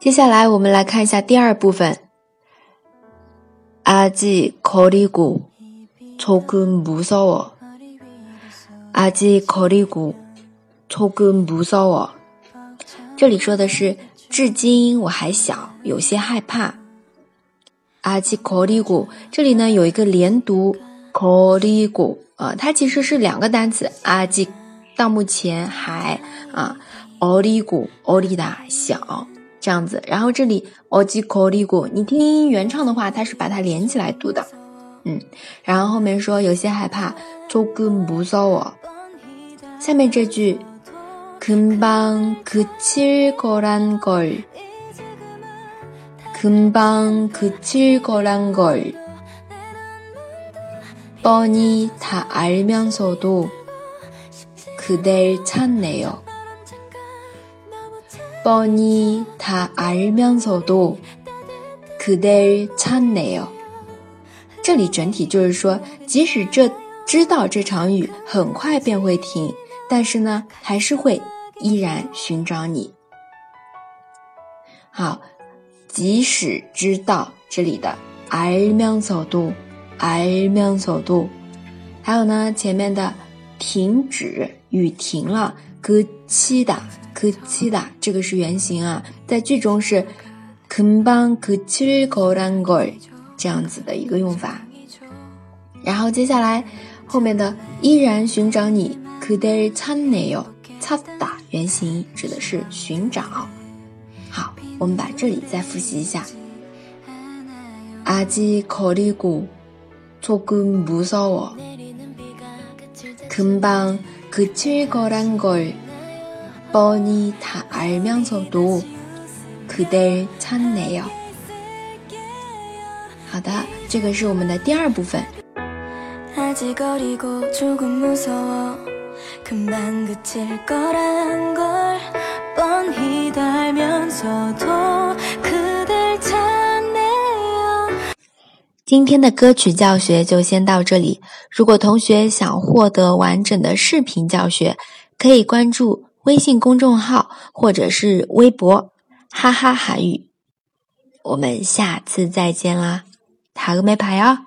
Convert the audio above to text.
接下来我们来看一下第二部分。아직거리고조금무서 워。 아직거리고조금무서 워。 这里说的是，至今我还小，有些害怕。아직거리 고， 这里呢有一个连读，거리 고， 啊，它其实是两个单词。아직到目前还啊，어리 고， 어리다小。 这样子，然后这里어지거리고你听原唱的话，它是把它连起来读的，嗯，然后后面说有些害怕，조금무서 워。 下面这句금방그칠거란걸금방그칠거란걸뻔히다알면서도그댈찾네요 뻔히 다 알면서도 그댈 찾네요. 这里整体就是说，即使这知道这场雨很快便会停，但是呢，还是会依然寻找你。好，即使知道这里的알면서도알면서도还有呢，前面的停止雨停了，그치다 可期的这个是原型啊，在句中是금방그칠거란걸这样子的一个用法。然后接下来后面的依然寻找你，그대찾네 요， 찾다原型指的是寻找。好，我们把这里再复习一下。아직거리고조금무서 워， 금방그칠거란 걸。 뻔히 다 알면서도 그댈 찾네요. 好的，这个是我们的第二部分。 아직 어리고 조금 무서워 금방 그칠 거란 걸 뻔히 다 알면서도 그댈 찾네요. 今天的歌曲教学就先到这里。如果同学想获得完整的视频教学，可以关注 微信公众号或者是微博，哈哈韩语，我们下次再见啦，塔个没牌哦。